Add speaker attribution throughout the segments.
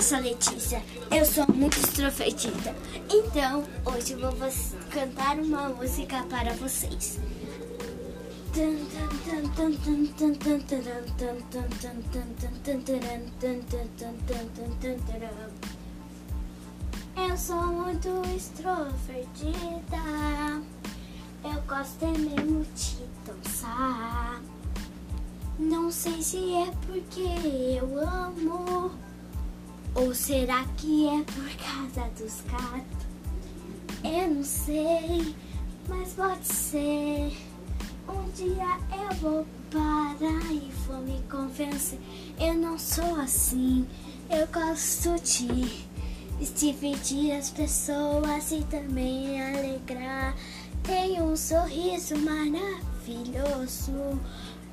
Speaker 1: Nossa, Letícia, eu sou muito extrovertida. Então, hoje eu vou cantar uma música para vocês. Eu sou muito extrovertida. Eu gosto é mesmo de dançar. Não sei se é porque eu amo ou será que é por causa dos gatos? Eu não sei, mas pode ser. Um dia eu vou parar e vou me convencer. Eu não sou assim, eu gosto de divertir as pessoas e também alegrar. Tenho um sorriso maravilhoso,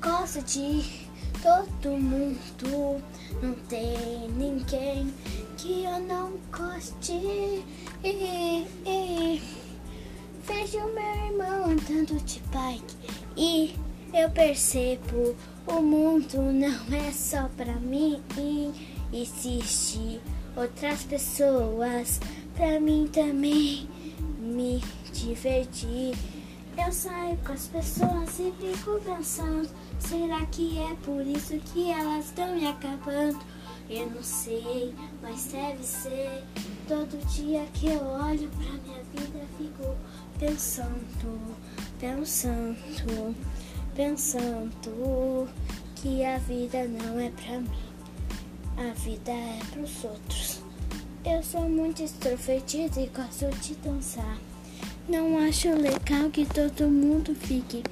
Speaker 1: gosto de todo mundo. Não tem ninguém que eu não goste. Vejo meu irmão andando de bike e eu percebo o mundo não é só pra mim. Existe outras pessoas pra mim também me divertir. Eu saio com as pessoas e fico pensando: será que é por isso que elas estão me acabando? Eu não sei, mas deve ser. Todo dia que eu olho pra minha vida, fico pensando, pensando, pensando que a vida não é pra mim, a vida é pros outros. Eu sou muito extrovertida e gosto de dançar. Não acho legal que todo mundo fique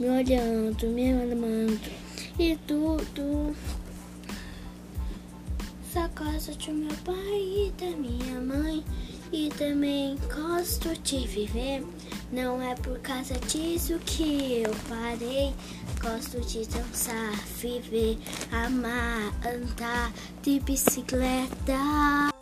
Speaker 1: me olhando, me amando e tudo. Só gosto de meu pai e da minha mãe e também gosto de viver. Não é por causa disso que eu parei. Gosto de dançar, viver, amar, andar de bicicleta.